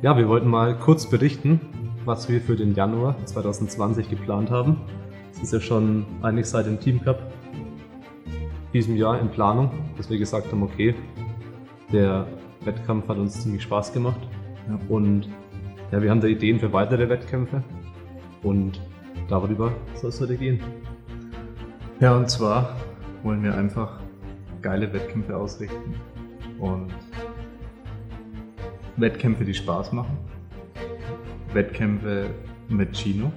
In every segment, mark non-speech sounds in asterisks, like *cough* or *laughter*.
Ja, wir wollten mal kurz berichten, was wir für den Januar 2020 geplant haben. Es ist ja schon eigentlich seit dem Team Cup diesem Jahr in Planung, dass wir gesagt haben, okay, der Wettkampf hat uns ziemlich Spaß gemacht ja. und ja, wir haben da Ideen für weitere Wettkämpfe und darüber soll es heute gehen. Ja, und zwar wollen wir einfach geile Wettkämpfe ausrichten und Wettkämpfe, die Spaß machen. Wettkämpfe mit Chino.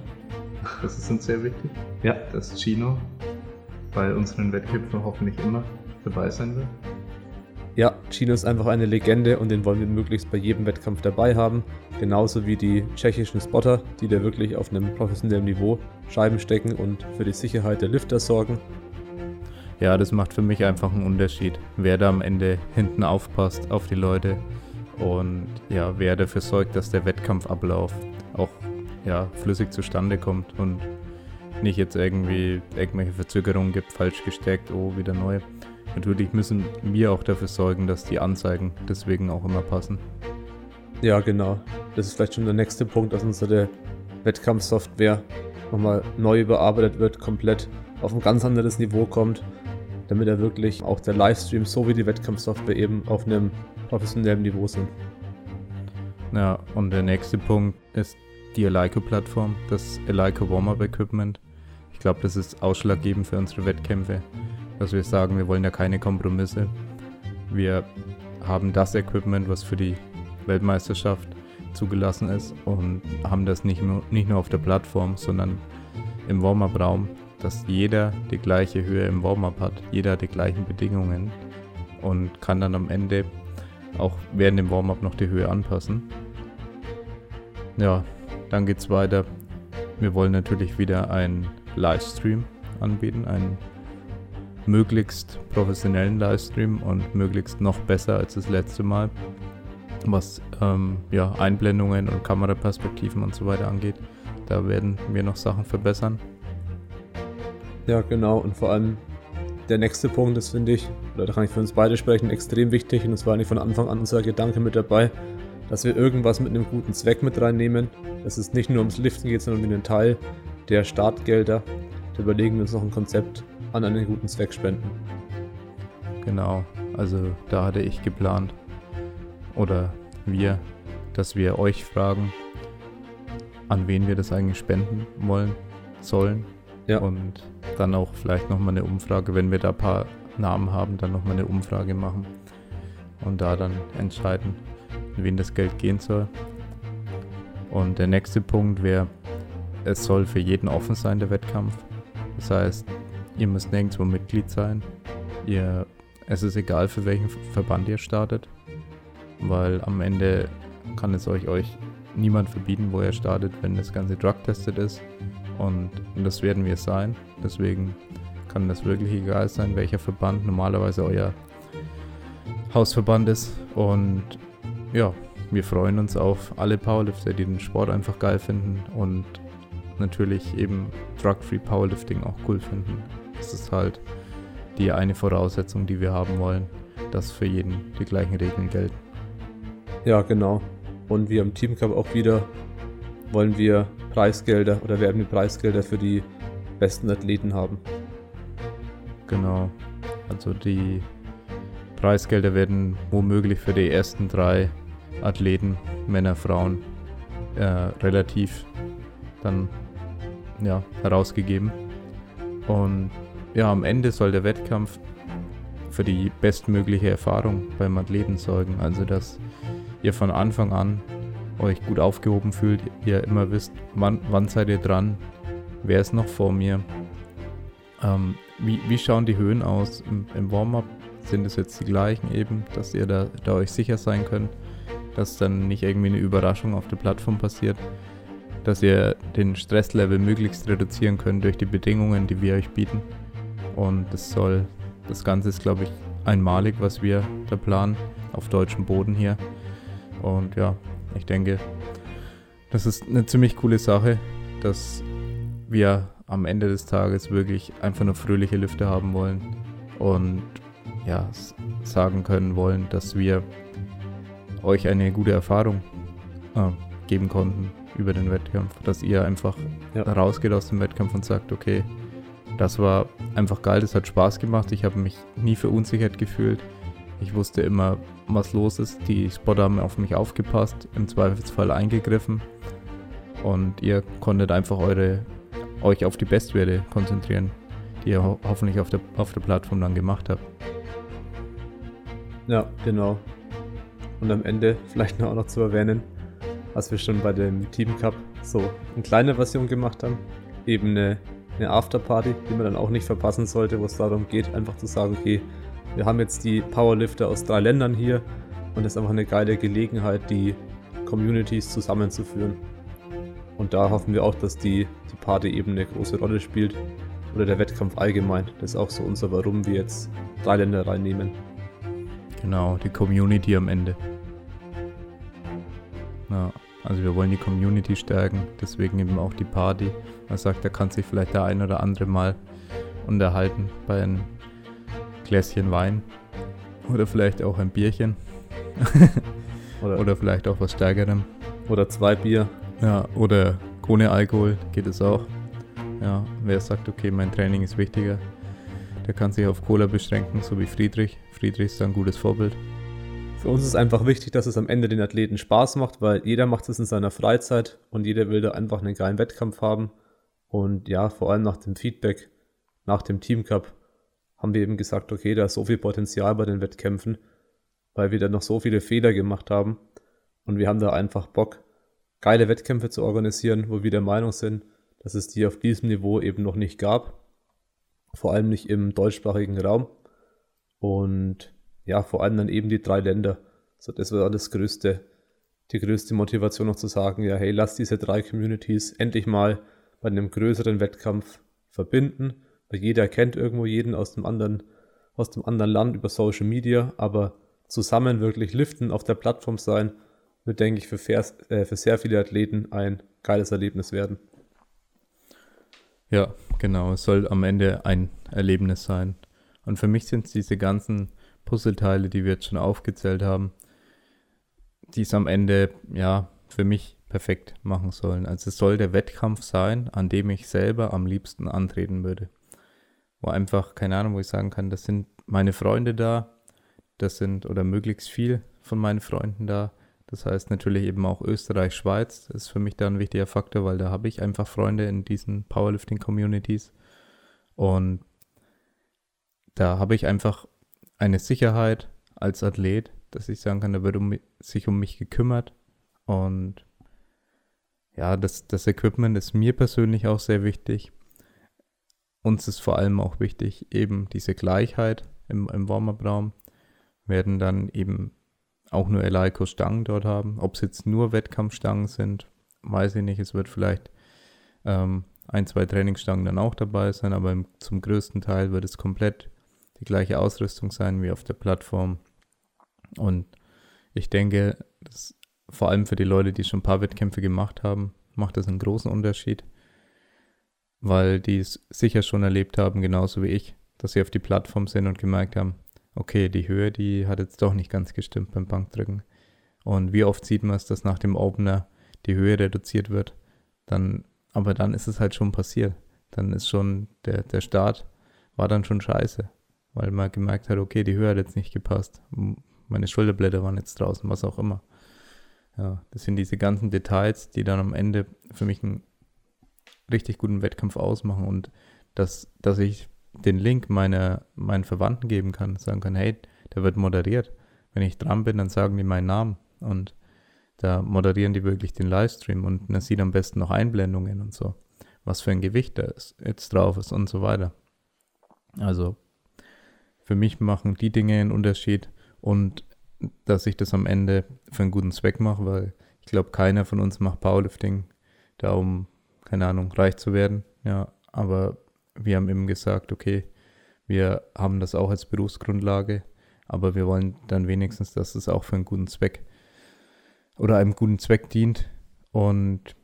Das ist uns sehr wichtig. Ja. Dass Chino bei unseren Wettkämpfen hoffentlich immer dabei sein wird. Ja, Chino ist einfach eine Legende und den wollen wir möglichst bei jedem Wettkampf dabei haben. Genauso wie die tschechischen Spotter, die da wirklich auf einem professionellen Niveau Scheiben stecken und für die Sicherheit der Lifter sorgen. Ja, das macht für mich einfach einen Unterschied, wer da am Ende hinten aufpasst auf die Leute und ja, wer dafür sorgt, dass der Wettkampfablauf auch ja, flüssig zustande kommt und nicht jetzt irgendwie irgendwelche Verzögerungen gibt, falsch gesteckt, oh, wieder neu. Natürlich müssen wir auch dafür sorgen, dass die Anzeigen deswegen auch immer passen. Ja, genau. Das ist vielleicht schon der nächste Punkt, dass unsere Wettkampfsoftware nochmal neu überarbeitet wird, komplett auf ein ganz anderes Niveau kommt, damit er wirklich auch der Livestream sowie die Wettkampfsoftware eben auf einem professionellen Niveau sind. Ja, und der nächste Punkt ist die Eleiko-Plattform, das Eleiko Warm-Up-Equipment. Ich glaube, das ist ausschlaggebend für unsere Wettkämpfe, dass wir sagen, wir wollen ja keine Kompromisse. Wir haben das Equipment, was für die Weltmeisterschaft zugelassen ist und haben das nicht nur, nicht nur auf der Plattform, sondern im Warm-Up-Raum, dass jeder die gleiche Höhe im Warm-Up hat, jeder die gleichen Bedingungen und kann dann am Ende auch während dem Warm-Up noch die Höhe anpassen. Ja, dann geht's weiter. Wir wollen natürlich wieder einen Livestream anbieten, einen möglichst professionellen Livestream und möglichst noch besser als das letzte Mal, was ähm, ja, Einblendungen und Kameraperspektiven und so weiter angeht. Da werden wir noch Sachen verbessern. Ja, genau. Und vor allem der nächste Punkt ist, finde ich, oder da kann ich für uns beide sprechen, extrem wichtig. Und es war nicht von Anfang an unser Gedanke mit dabei, dass wir irgendwas mit einem guten Zweck mit reinnehmen. Dass es nicht nur ums Liften geht, sondern um den Teil der Startgelder. Da überlegen wir uns noch ein Konzept an einen guten Zweck spenden. Genau, also da hatte ich geplant, oder wir, dass wir euch fragen, an wen wir das eigentlich spenden wollen, sollen. Ja. Und dann auch vielleicht nochmal eine Umfrage, wenn wir da ein paar Namen haben, dann nochmal eine Umfrage machen und da dann entscheiden, an wen das Geld gehen soll. Und der nächste Punkt wäre, es soll für jeden offen sein, der Wettkampf. Das heißt, ihr müsst nirgendwo Mitglied sein. Ihr, es ist egal, für welchen Verband ihr startet, weil am Ende kann es euch, euch niemand verbieten, wo ihr startet, wenn das Ganze drug-tested ist. Und, das werden wir sein. Deswegen kann das wirklich egal sein, welcher Verband normalerweise euer Hausverband ist. Und ja, wir freuen uns auf alle Powerlifter, die den Sport einfach geil finden und natürlich eben Drug-Free Powerlifting auch cool finden. Das ist halt die eine Voraussetzung, die wir haben wollen, dass für jeden die gleichen Regeln gelten. Ja, genau. Und wir im Team Cup auch wieder wollen wir Preisgelder oder werden wir Preisgelder für die besten Athleten haben. Genau. Also die Preisgelder werden womöglich für die ersten drei Athleten, Männer, Frauen, äh, relativ dann ja, herausgegeben. Und ja, am Ende soll der Wettkampf für die bestmögliche Erfahrung beim Athleten sorgen. Also, dass ihr von Anfang an euch gut aufgehoben fühlt, ihr immer wisst, wann, wann seid ihr dran, wer ist noch vor mir, ähm, wie, wie schauen die Höhen aus im, im Warm-up, sind es jetzt die gleichen eben, dass ihr da, da euch sicher sein könnt, dass dann nicht irgendwie eine Überraschung auf der Plattform passiert, dass ihr den Stresslevel möglichst reduzieren könnt durch die Bedingungen, die wir euch bieten. Und das soll, das Ganze ist glaube ich einmalig, was wir da planen, auf deutschem Boden hier. Und ja, ich denke, das ist eine ziemlich coole Sache, dass wir am Ende des Tages wirklich einfach nur fröhliche Lüfte haben wollen und ja, sagen können wollen, dass wir euch eine gute Erfahrung äh, geben konnten über den Wettkampf. Dass ihr einfach Ja. rausgeht aus dem Wettkampf und sagt, okay, das war einfach geil, das hat Spaß gemacht. Ich habe mich nie verunsichert gefühlt. Ich wusste immer, was los ist. Die Spotter haben auf mich aufgepasst, im Zweifelsfall eingegriffen. Und ihr konntet einfach eure, euch auf die Bestwerte konzentrieren, die ihr ho hoffentlich auf der, auf der Plattform dann gemacht habt. Ja, genau. Und am Ende vielleicht noch auch noch zu erwähnen, was wir schon bei dem Team Cup so eine kleine Version gemacht haben. Eben eine, eine Afterparty, die man dann auch nicht verpassen sollte, wo es darum geht, einfach zu sagen, okay, wir haben jetzt die Powerlifter aus drei Ländern hier und das ist einfach eine geile Gelegenheit, die Communities zusammenzuführen. Und da hoffen wir auch, dass die, die Party eben eine große Rolle spielt. Oder der Wettkampf allgemein. Das ist auch so unser Warum wir jetzt drei Länder reinnehmen. Genau, die Community am Ende. Ja, also wir wollen die Community stärken, deswegen eben auch die Party. Man sagt, da kann sich vielleicht der ein oder andere mal unterhalten bei einem Gläschen Wein oder vielleicht auch ein Bierchen *laughs* Oder, oder, vielleicht auch was Stärkerem. oder zwei Bier. Ja, oder ohne Alkohol geht es auch. Ja, wer sagt, okay, mein Training ist wichtiger, der kann sich auf Cola beschränken, so wie Friedrich. Friedrich ist ein gutes Vorbild. Für uns ist einfach wichtig, dass es am Ende den Athleten Spaß macht, weil jeder macht es in seiner Freizeit und jeder will da einfach einen geilen Wettkampf haben. Und ja, vor allem nach dem Feedback, nach dem Team Cup, haben wir eben gesagt, okay, da ist so viel Potenzial bei den Wettkämpfen, weil wir da noch so viele Fehler gemacht haben. Und wir haben da einfach Bock, geile Wettkämpfe zu organisieren, wo wir der Meinung sind, dass es die auf diesem Niveau eben noch nicht gab. Vor allem nicht im deutschsprachigen Raum. Und ja, vor allem dann eben die drei Länder. So, das war das größte, die größte Motivation noch zu sagen, ja, hey, lass diese drei Communities endlich mal bei einem größeren Wettkampf verbinden, weil jeder kennt irgendwo jeden aus dem anderen, aus dem anderen Land über Social Media, aber zusammen wirklich liften, auf der Plattform sein, wird, denke ich, für, vers- äh, für sehr viele Athleten ein geiles Erlebnis werden. Ja, genau. Es soll am Ende ein Erlebnis sein. Und für mich sind es diese ganzen Puzzleteile, die wir jetzt schon aufgezählt haben, die es am Ende, ja, für mich perfekt machen sollen. Also es soll der Wettkampf sein, an dem ich selber am liebsten antreten würde. Wo einfach, keine Ahnung, wo ich sagen kann, das sind meine Freunde da, das sind oder möglichst viel von meinen Freunden da. Das heißt natürlich eben auch Österreich, Schweiz. Ist für mich da ein wichtiger Faktor, weil da habe ich einfach Freunde in diesen Powerlifting-Communities. Und da habe ich einfach eine Sicherheit als Athlet, dass ich sagen kann, da wird um, sich um mich gekümmert. Und ja, das, das Equipment ist mir persönlich auch sehr wichtig. Uns ist vor allem auch wichtig, eben diese Gleichheit im, im Warm-Up-Raum. Werden dann eben auch nur Eleiko-Stangen dort haben. Ob es jetzt nur Wettkampfstangen sind, weiß ich nicht. Es wird vielleicht ähm, ein, zwei Trainingsstangen dann auch dabei sein, aber im, zum größten Teil wird es komplett die gleiche Ausrüstung sein wie auf der Plattform. Und ich denke, vor allem für die Leute, die schon ein paar Wettkämpfe gemacht haben, macht das einen großen Unterschied, weil die es sicher schon erlebt haben, genauso wie ich, dass sie auf die Plattform sind und gemerkt haben, okay, die Höhe, die hat jetzt doch nicht ganz gestimmt beim Bankdrücken. Und wie oft sieht man es, dass nach dem Opener die Höhe reduziert wird, dann, aber dann ist es halt schon passiert. Dann ist schon der, der Start war dann schon scheiße, weil man gemerkt hat, okay, die Höhe hat jetzt nicht gepasst. Meine Schulterblätter waren jetzt draußen, was auch immer. Ja, das sind diese ganzen Details, die dann am Ende für mich einen richtig guten Wettkampf ausmachen und dass, dass ich den Link meiner, meinen Verwandten geben kann, sagen kann, hey, der wird moderiert. Wenn ich dran bin, dann sagen die meinen Namen und da moderieren die wirklich den Livestream und man sieht am besten noch Einblendungen und so, was für ein Gewicht da ist, jetzt drauf ist und so weiter. Also für mich machen die Dinge einen Unterschied und dass ich das am Ende für einen guten Zweck mache, weil ich glaube, keiner von uns macht Powerlifting, da um, keine Ahnung, reich zu werden. Ja, aber wir haben eben gesagt, okay, wir haben das auch als Berufsgrundlage, aber wir wollen dann wenigstens, dass es auch für einen guten Zweck oder einem guten Zweck dient und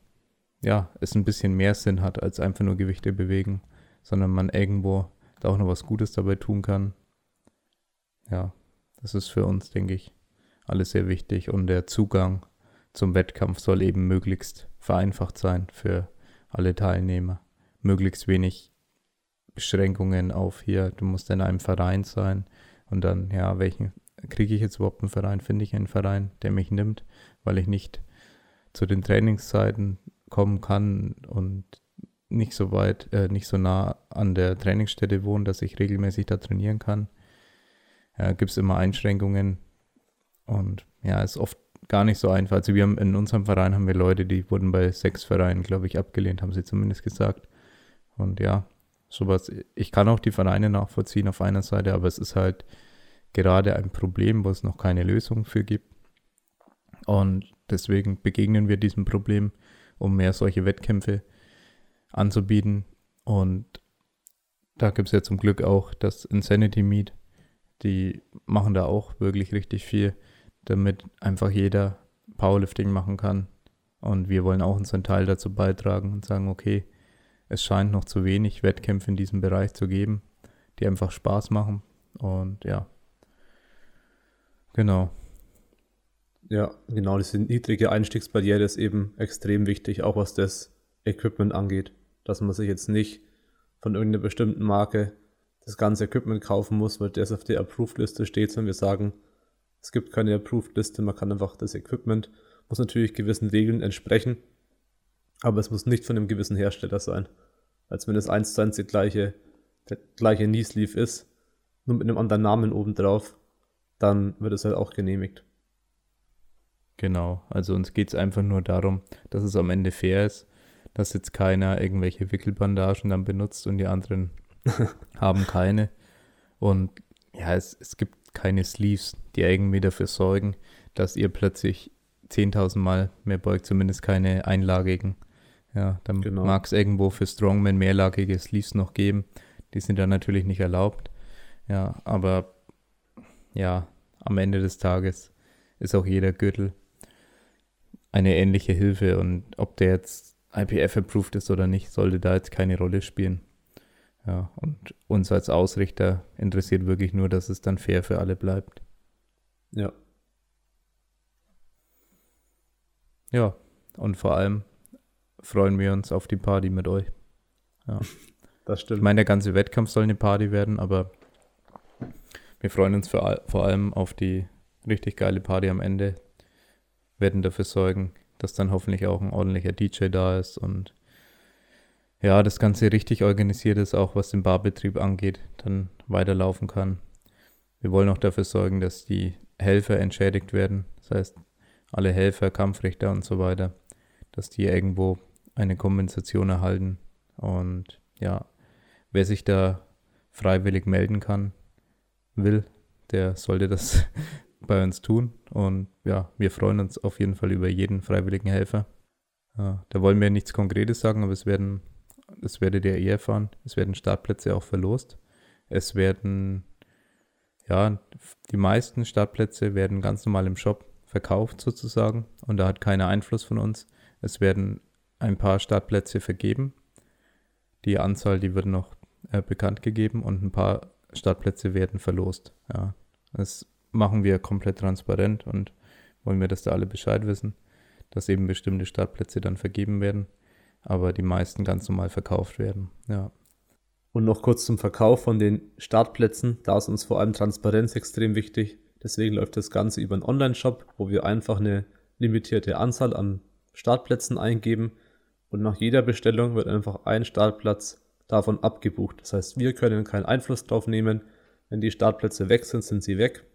ja, es ein bisschen mehr Sinn hat, als einfach nur Gewichte bewegen, sondern man irgendwo da auch noch was Gutes dabei tun kann. Ja, das ist für uns, denke ich, alles sehr wichtig und der Zugang zum Wettkampf soll eben möglichst vereinfacht sein für alle Teilnehmer. Möglichst wenig Beschränkungen auf hier, du musst in einem Verein sein und dann, ja, welchen kriege ich jetzt überhaupt einen Verein? Finde ich einen Verein, der mich nimmt, weil ich nicht zu den Trainingszeiten kommen kann und nicht so weit, äh, nicht so nah an der Trainingsstätte wohne, dass ich regelmäßig da trainieren kann. Ja, gibt es immer Einschränkungen und ja, ist oft gar nicht so einfach. Also wir haben in unserem Verein haben wir Leute, die wurden bei sechs Vereinen, glaube ich, abgelehnt, haben sie zumindest gesagt. Und ja, sowas, ich kann auch die Vereine nachvollziehen auf einer Seite, aber es ist halt gerade ein Problem, wo es noch keine Lösung für gibt. Und deswegen begegnen wir diesem Problem, um mehr solche Wettkämpfe anzubieten. Und da gibt es ja zum Glück auch das Insanity Meet. Die machen da auch wirklich richtig viel, damit einfach jeder Powerlifting machen kann. Und wir wollen auch unseren Teil dazu beitragen und sagen, okay, es scheint noch zu wenig Wettkämpfe in diesem Bereich zu geben, die einfach Spaß machen. Und ja, genau. Ja, genau, diese niedrige Einstiegsbarriere ist eben extrem wichtig, auch was das Equipment angeht. Dass man sich jetzt nicht von irgendeiner bestimmten Marke das ganze Equipment kaufen muss, weil das auf der Approved-Liste steht, sondern wir sagen, es gibt keine Approved-Liste, man kann einfach das Equipment, muss natürlich gewissen Regeln entsprechen, aber es muss nicht von einem gewissen Hersteller sein. Als wenn es eins zu eins die gleiche, der gleiche Knee-Sleeve ist, nur mit einem anderen Namen obendrauf, dann wird es halt auch genehmigt. Genau, also uns geht es einfach nur darum, dass es am Ende fair ist, dass jetzt keiner irgendwelche Wickelbandagen dann benutzt und die anderen *laughs* haben keine. Und ja, es, es gibt keine Sleeves, die irgendwie dafür sorgen, dass ihr plötzlich 10.000 Mal mehr beugt, zumindest keine einlagigen. Ja, dann genau. mag es irgendwo für Strongman mehrlagige Sleeves noch geben. Die sind dann natürlich nicht erlaubt. Ja, aber ja, am Ende des Tages ist auch jeder Gürtel eine ähnliche Hilfe und ob der jetzt IPF-approved ist oder nicht, sollte da jetzt keine Rolle spielen. Ja, und uns als Ausrichter interessiert wirklich nur, dass es dann fair für alle bleibt. Ja. Ja, und vor allem freuen wir uns auf die Party mit euch. Ja. *laughs* Das stimmt. Ich meine, der ganze Wettkampf soll eine Party werden, aber wir freuen uns für, vor allem auf die richtig geile Party am Ende, werden dafür sorgen, dass dann hoffentlich auch ein ordentlicher DJ da ist und ja, das Ganze richtig organisiert ist, auch was den Barbetrieb angeht, dann weiterlaufen kann. Wir wollen auch dafür sorgen, dass die Helfer entschädigt werden. Das heißt, alle Helfer, Kampfrichter und so weiter, dass die irgendwo eine Kompensation erhalten. Und ja, wer sich da freiwillig melden kann, will, der sollte das *laughs* bei uns tun. Und ja, wir freuen uns auf jeden Fall über jeden freiwilligen Helfer. Ja, da wollen wir nichts Konkretes sagen, aber es werden, das werdet ihr eh erfahren, es werden Startplätze auch verlost. Es werden, ja, die meisten Startplätze werden ganz normal im Shop verkauft sozusagen und da hat keiner Einfluss von uns. Es werden ein paar Startplätze vergeben. Die Anzahl, die wird noch äh, bekannt gegeben und ein paar Startplätze werden verlost. Ja, das machen wir komplett transparent und wollen wir, dass da alle Bescheid wissen, dass eben bestimmte Startplätze dann vergeben werden, aber die meisten ganz normal verkauft werden. Ja. Und noch kurz zum Verkauf von den Startplätzen. Da ist uns vor allem Transparenz extrem wichtig. Deswegen läuft das Ganze über einen Online-Shop, wo wir einfach eine limitierte Anzahl an Startplätzen eingeben und nach jeder Bestellung wird einfach ein Startplatz davon abgebucht. Das heißt, wir können keinen Einfluss drauf nehmen. Wenn die Startplätze weg sind, sind sie weg.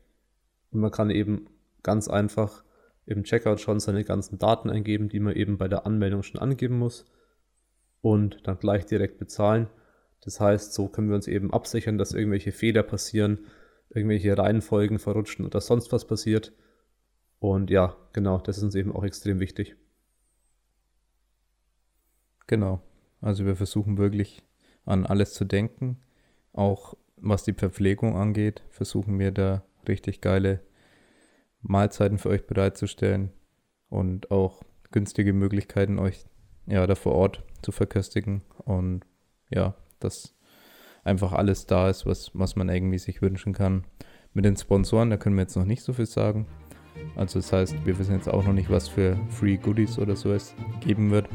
Und man kann eben ganz einfach im Checkout schon seine ganzen Daten eingeben, die man eben bei der Anmeldung schon angeben muss und dann gleich direkt bezahlen. Das heißt, so können wir uns eben absichern, dass irgendwelche Fehler passieren, irgendwelche Reihenfolgen verrutschen oder sonst was passiert. Und ja, genau, das ist uns eben auch extrem wichtig. Genau. Also wir versuchen wirklich an alles zu denken. Auch was die Verpflegung angeht, versuchen wir da richtig geile Mahlzeiten für euch bereitzustellen und auch günstige Möglichkeiten, euch ja da vor Ort zu verköstigen und ja, dass einfach alles da ist, was, was man irgendwie sich wünschen kann. Mit den Sponsoren, da können wir jetzt noch nicht so viel sagen, Also das heißt, wir wissen jetzt auch noch nicht, was für Free Goodies oder so es geben wird.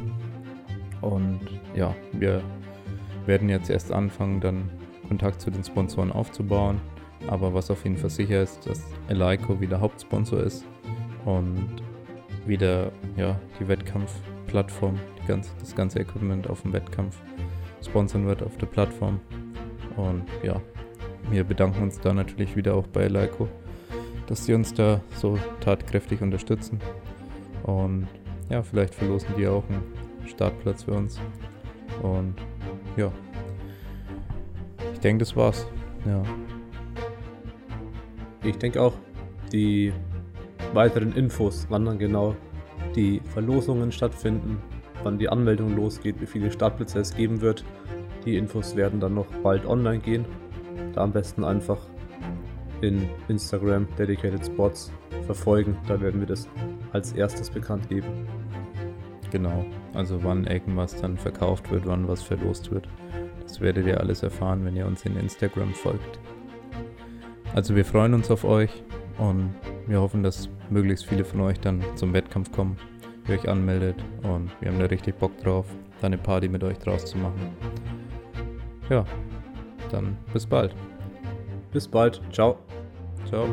Und ja, wir werden jetzt erst anfangen, dann Kontakt zu den Sponsoren aufzubauen. Aber was auf jeden Fall sicher ist, dass Eleiko wieder Hauptsponsor ist und wieder ja, die Wettkampfplattform, die ganze, das ganze Equipment auf dem Wettkampf sponsern wird auf der Plattform. Und ja, wir bedanken uns da natürlich wieder auch bei Eleiko, dass sie uns da so tatkräftig unterstützen. Und ja, vielleicht verlosen die auch einen Startplatz für uns. Und ja, ich denke, das war's. Ja. Ich denke auch, die weiteren Infos, wann dann genau die Verlosungen stattfinden, wann die Anmeldung losgeht, wie viele Startplätze es geben wird. Die Infos werden dann noch bald online gehen. Da am besten einfach in Instagram Dedicated Spots verfolgen. Da werden wir das als erstes bekannt geben. Genau, also wann irgendwas dann verkauft wird, wann was verlost wird. Das werdet ihr alles erfahren, wenn ihr uns in Instagram folgt. Also wir freuen uns auf euch und wir hoffen, dass möglichst viele von euch dann zum Wettkampf kommen, ihr euch anmeldet und wir haben da richtig Bock drauf, da eine Party mit euch draus zu machen. Ja, dann bis bald. Bis bald. Ciao. Ciao.